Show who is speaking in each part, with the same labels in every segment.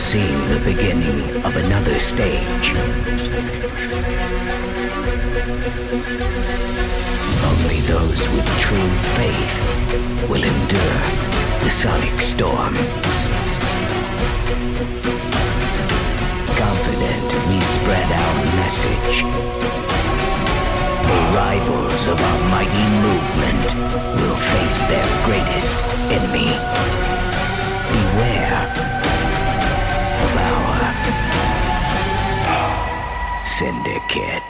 Speaker 1: for the beginning of another stage. Only those with true faith will endure the sonic storm. Confident we spread our message. The rivals of our mighty movement will face their greatest enemy. make it.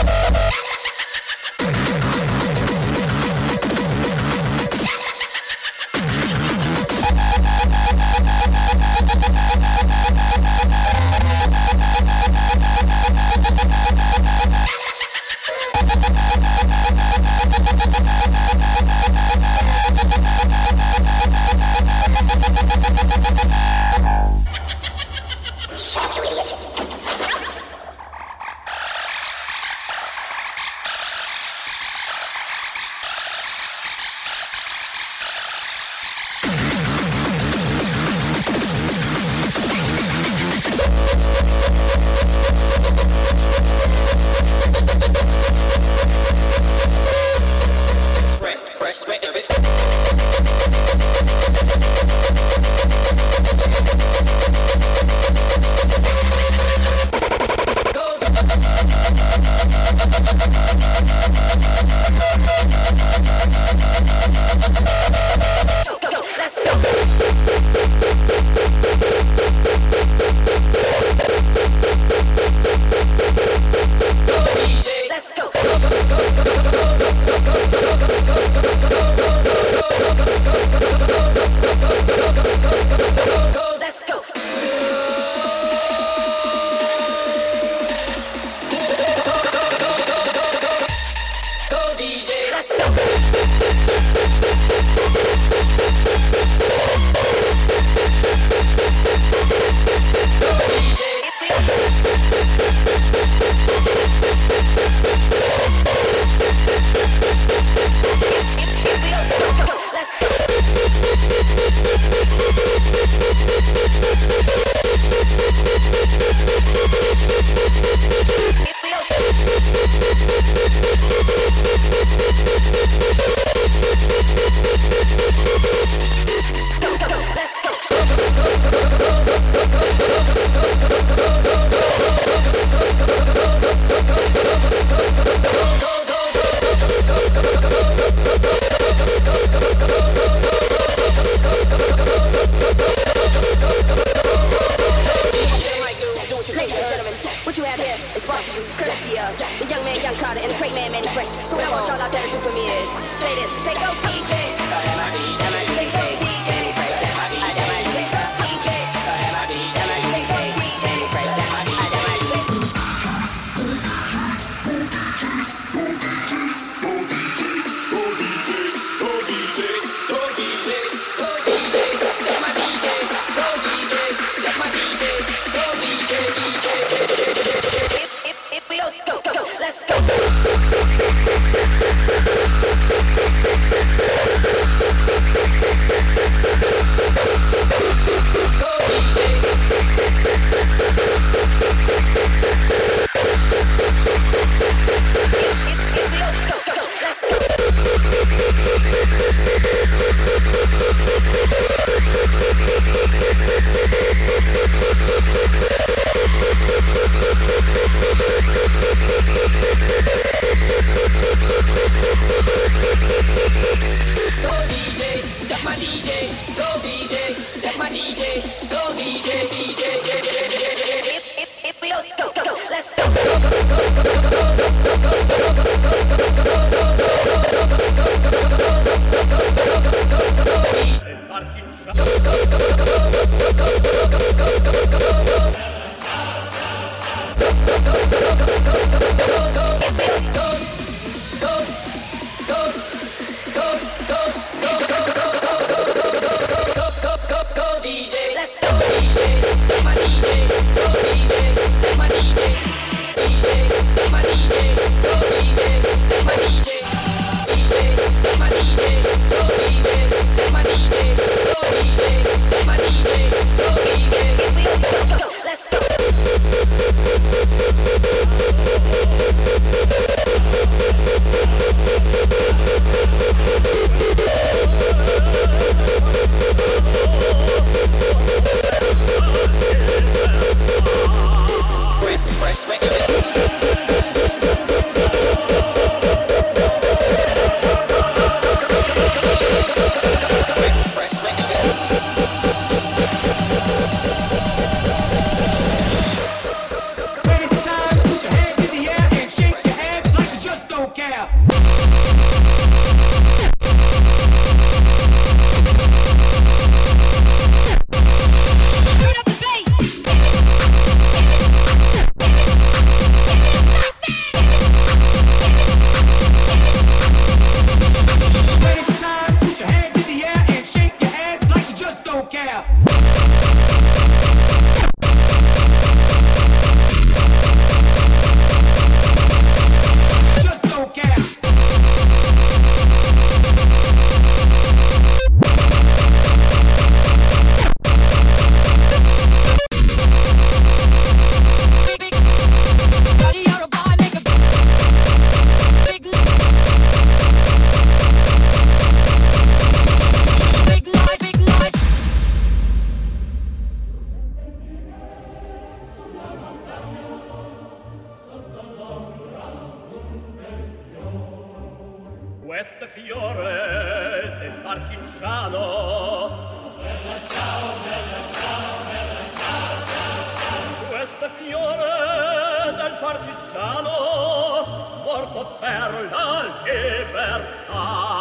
Speaker 2: Morto per la libertà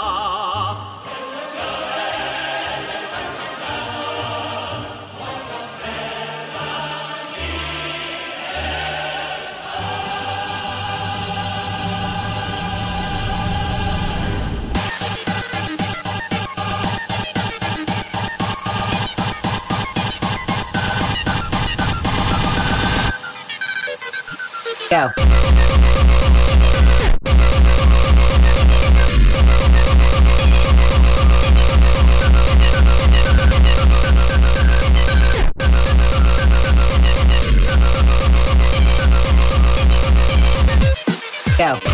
Speaker 3: Go. Go.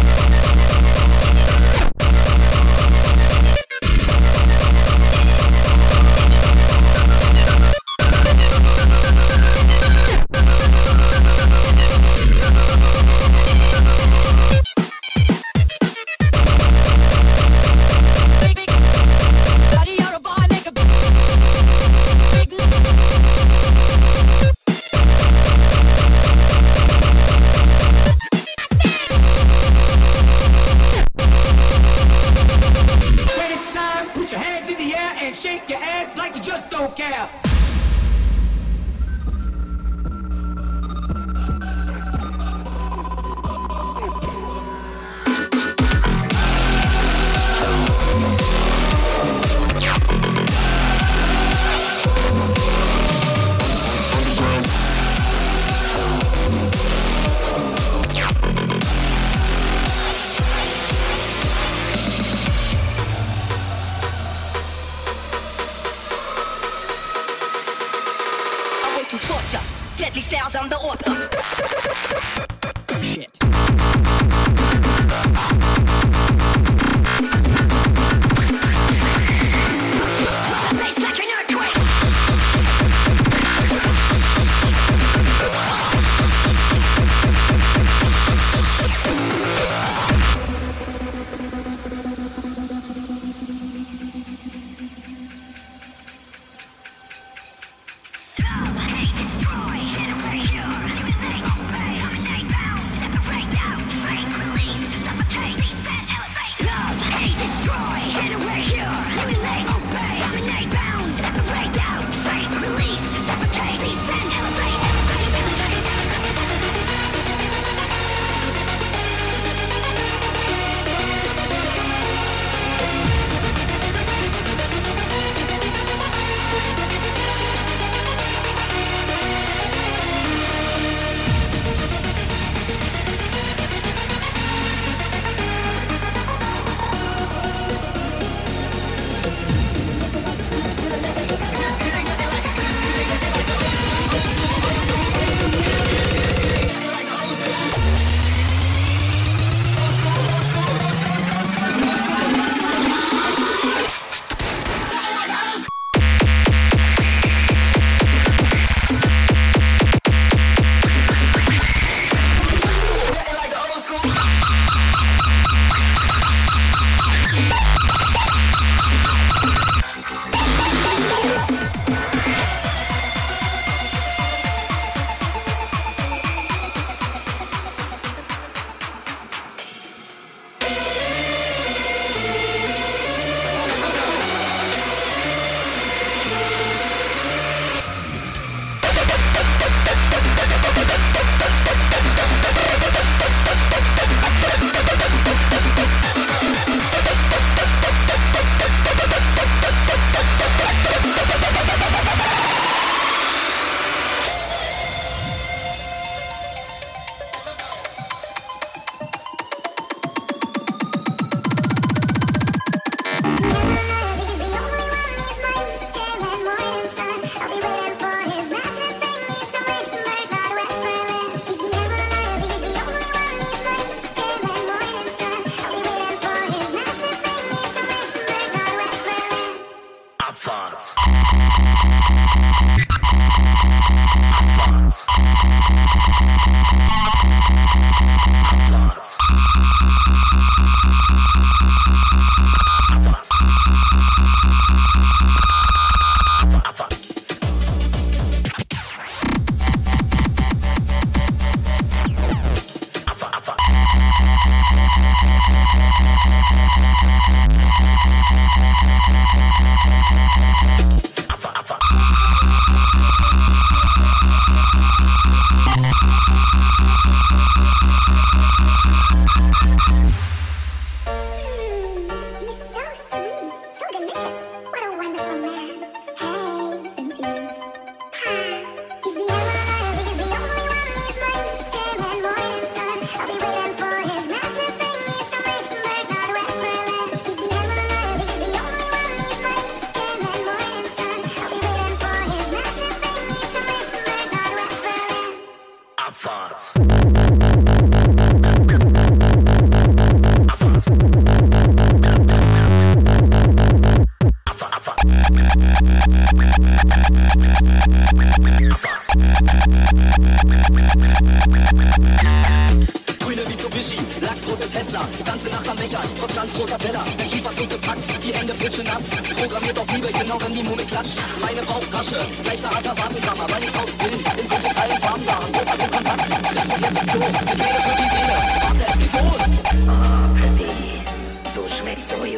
Speaker 4: Fuck, fuck, fuck.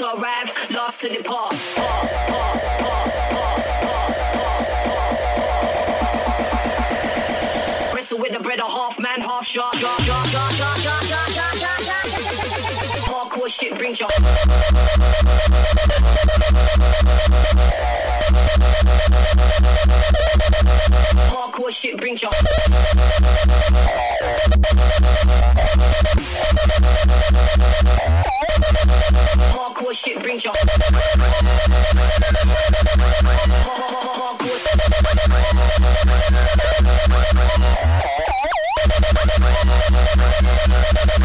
Speaker 4: lost to a rap, lost to the pop. pop, pop, pop, pop, pop. Wrestle with the bread, a half man, half shot, shot, shot, shot, shot, shot, shot, shot, shot, shot, shot. Hardcore shit brings your your shit brings your. Hardcore shit brings your. Hardcore.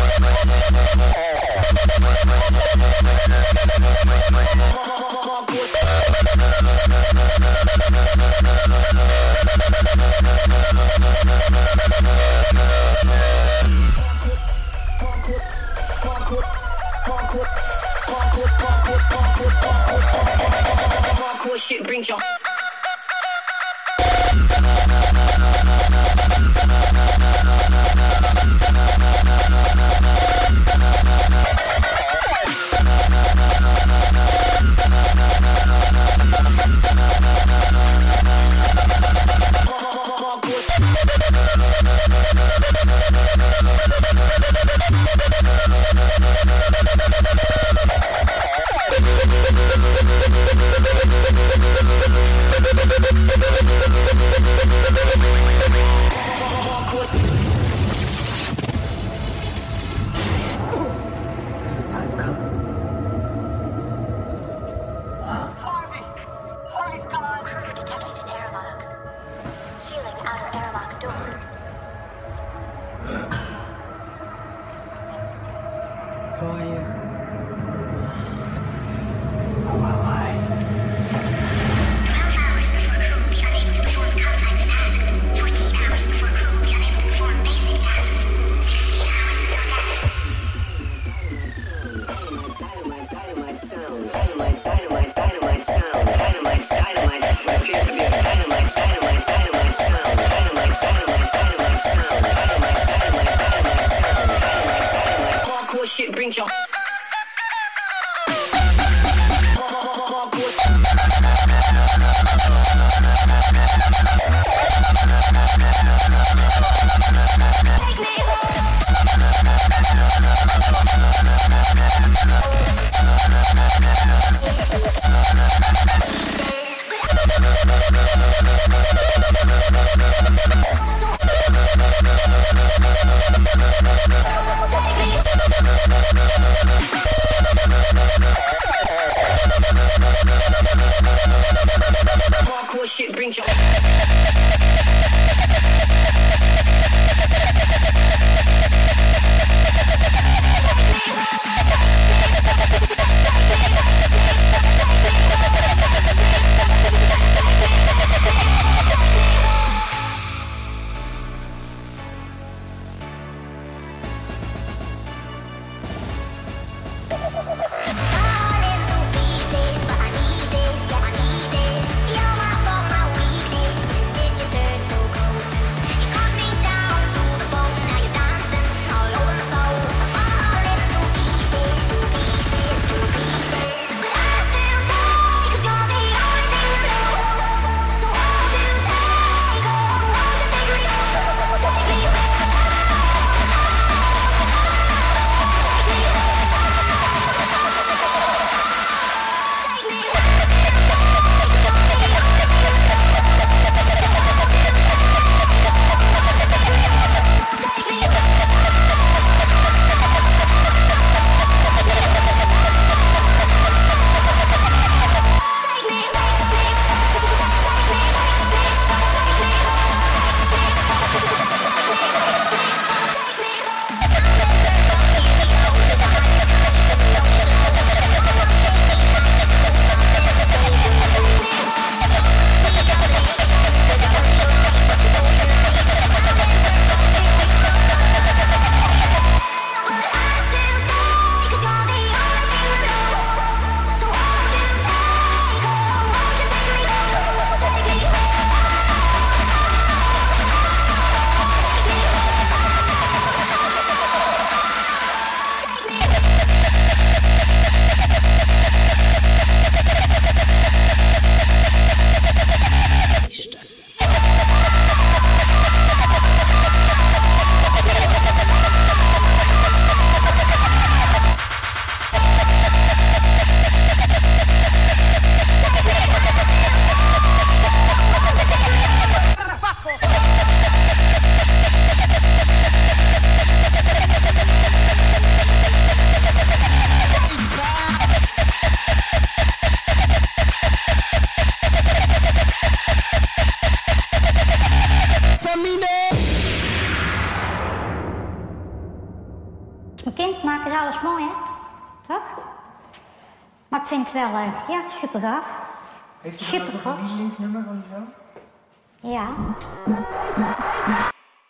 Speaker 5: Ja.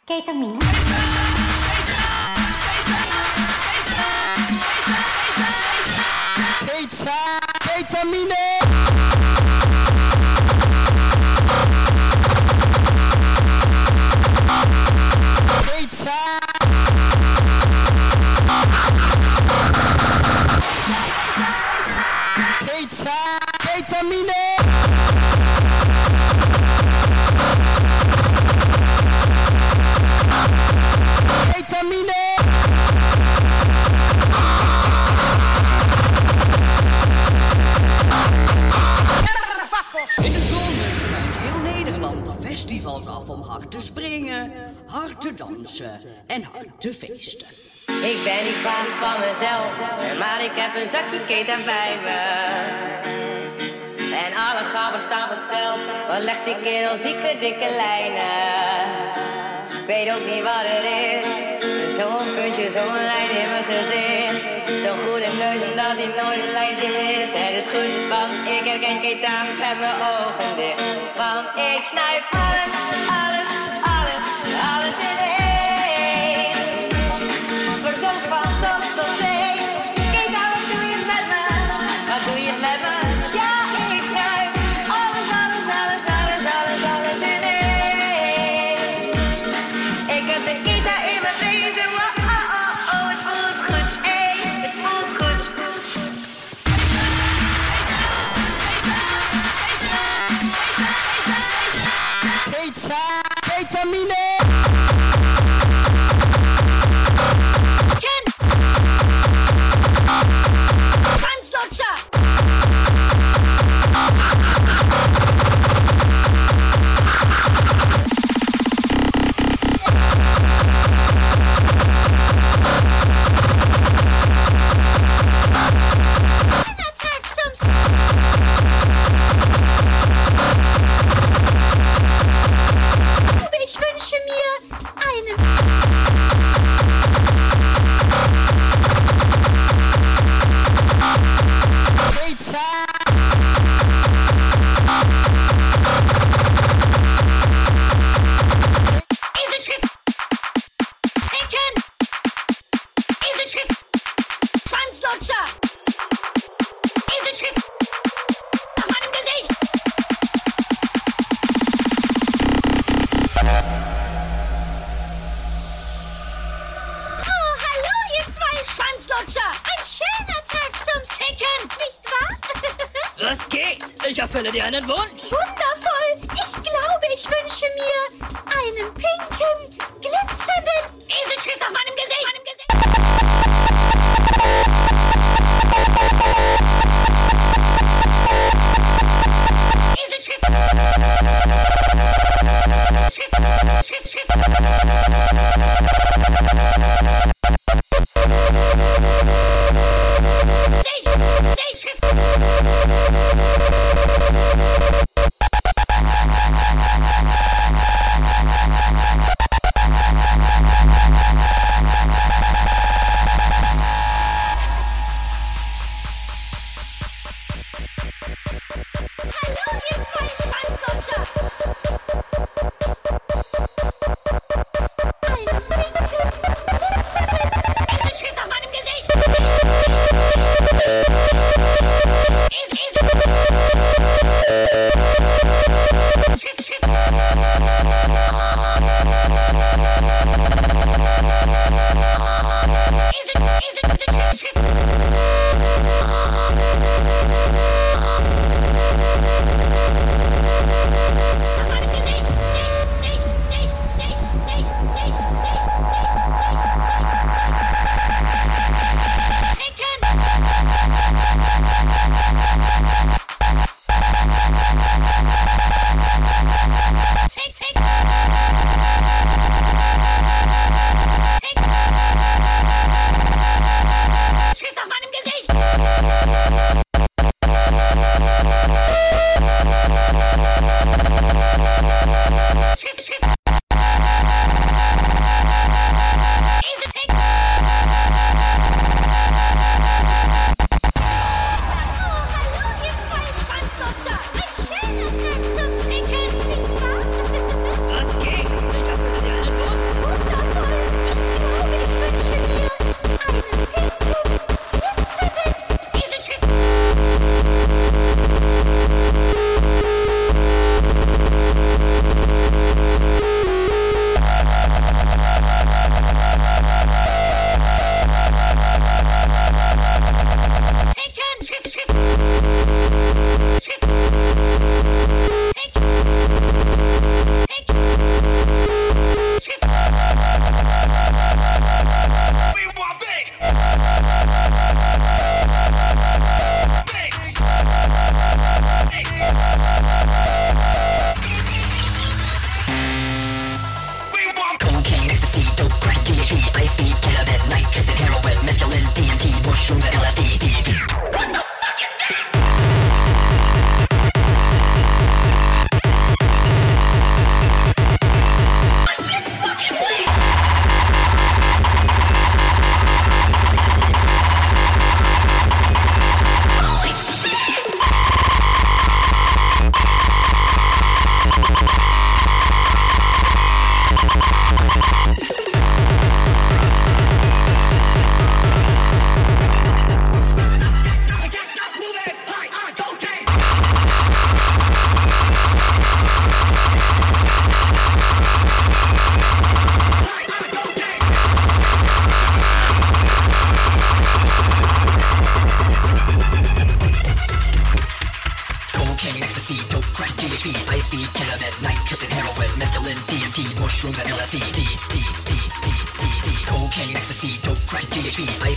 Speaker 5: Ketamine.
Speaker 6: Keta, ketamine. Keta.
Speaker 7: Hard te dansen en hard te feesten.
Speaker 3: Ik ben niet bang van mezelf, maar ik heb een zakje keten bij me. En alle gaven staan versteld, wat legt die kerel zieke dikke lijnen. Ik weet ook niet wat het is, zo'n puntje, zo'n lijn in mijn gezicht. Zo'n goede neus, omdat hij nooit een lijntje mist. Het is goed, want ik herken Keta met mijn ogen dicht. Want ik snuif alles,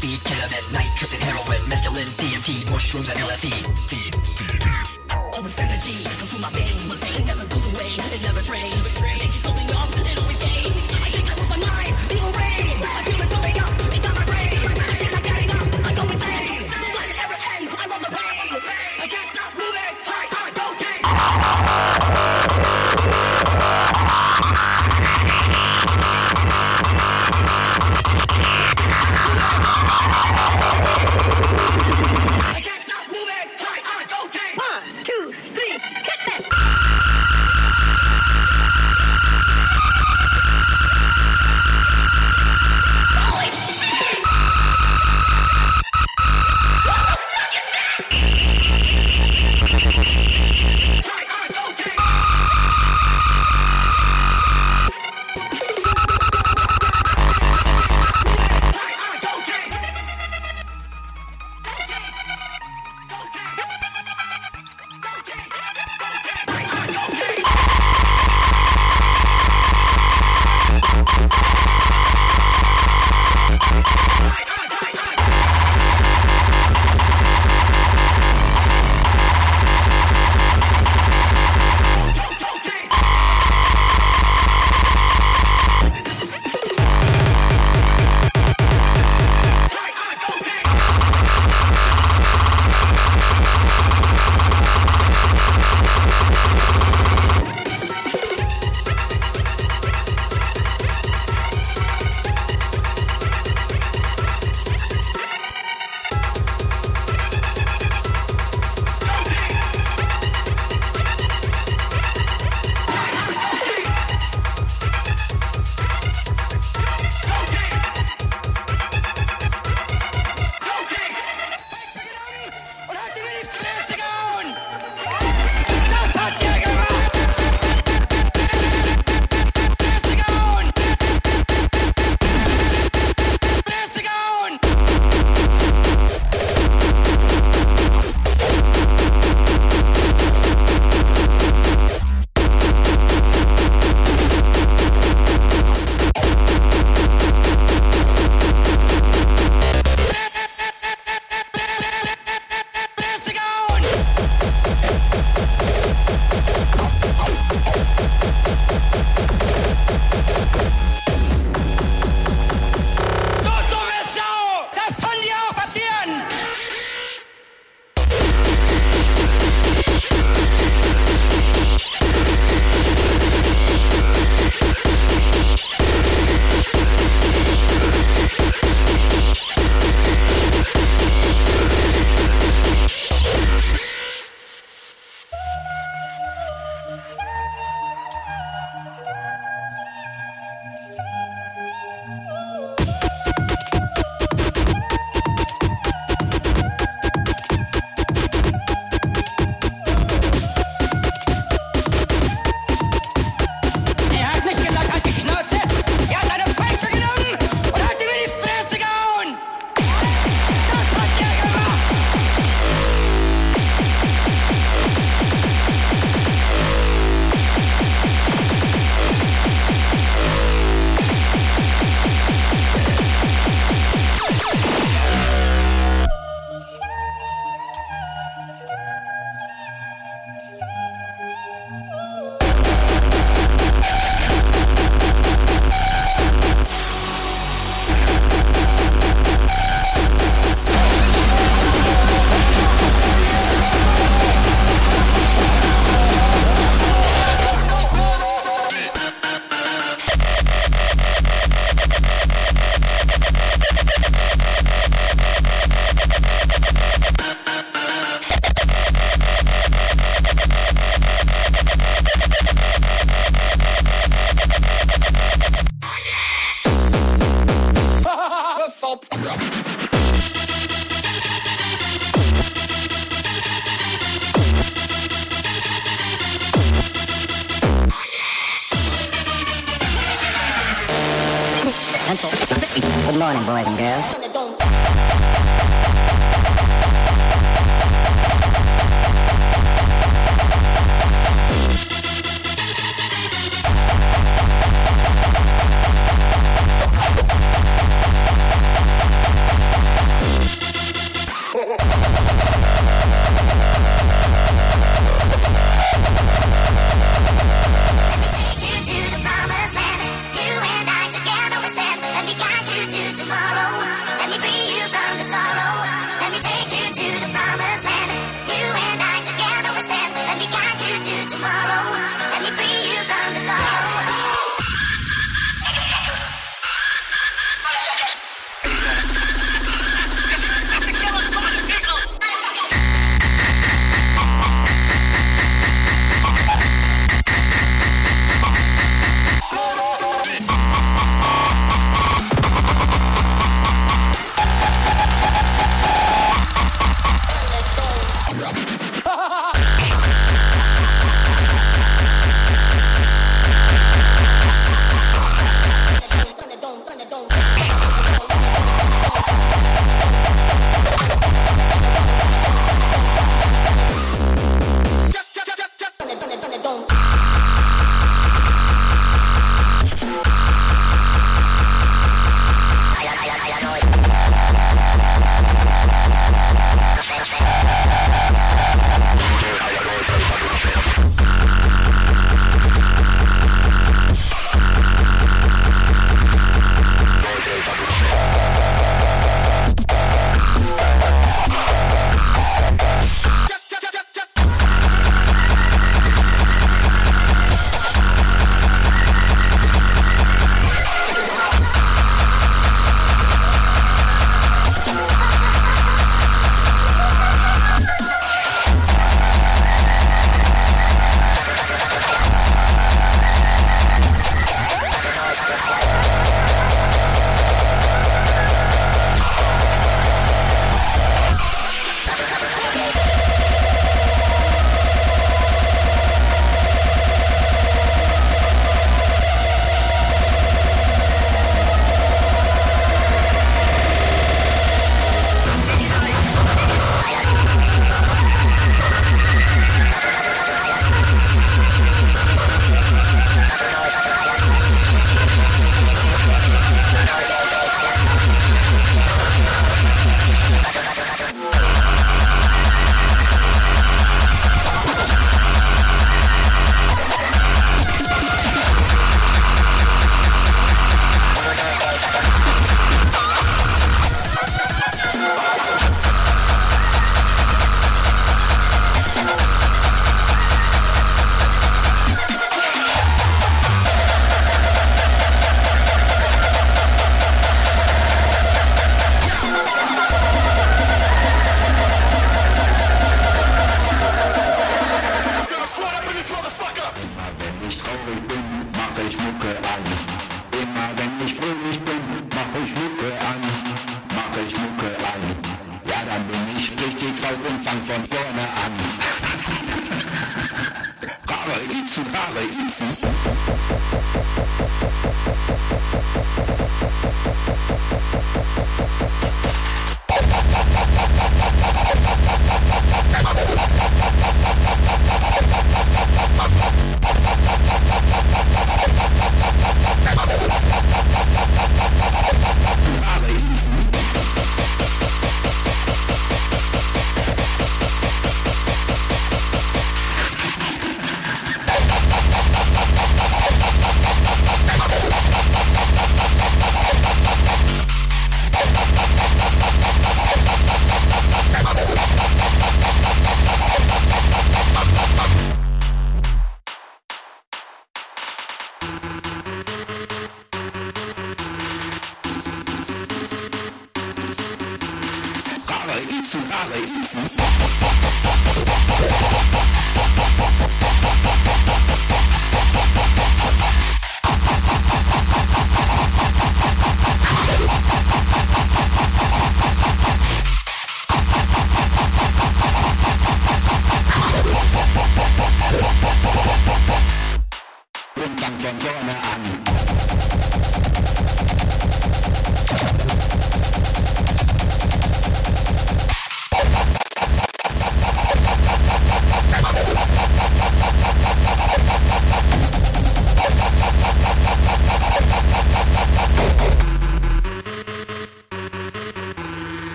Speaker 4: speed, ketamine, nitrous and heroin, mescaline, DMT, mushrooms and LSD. Feed, feed.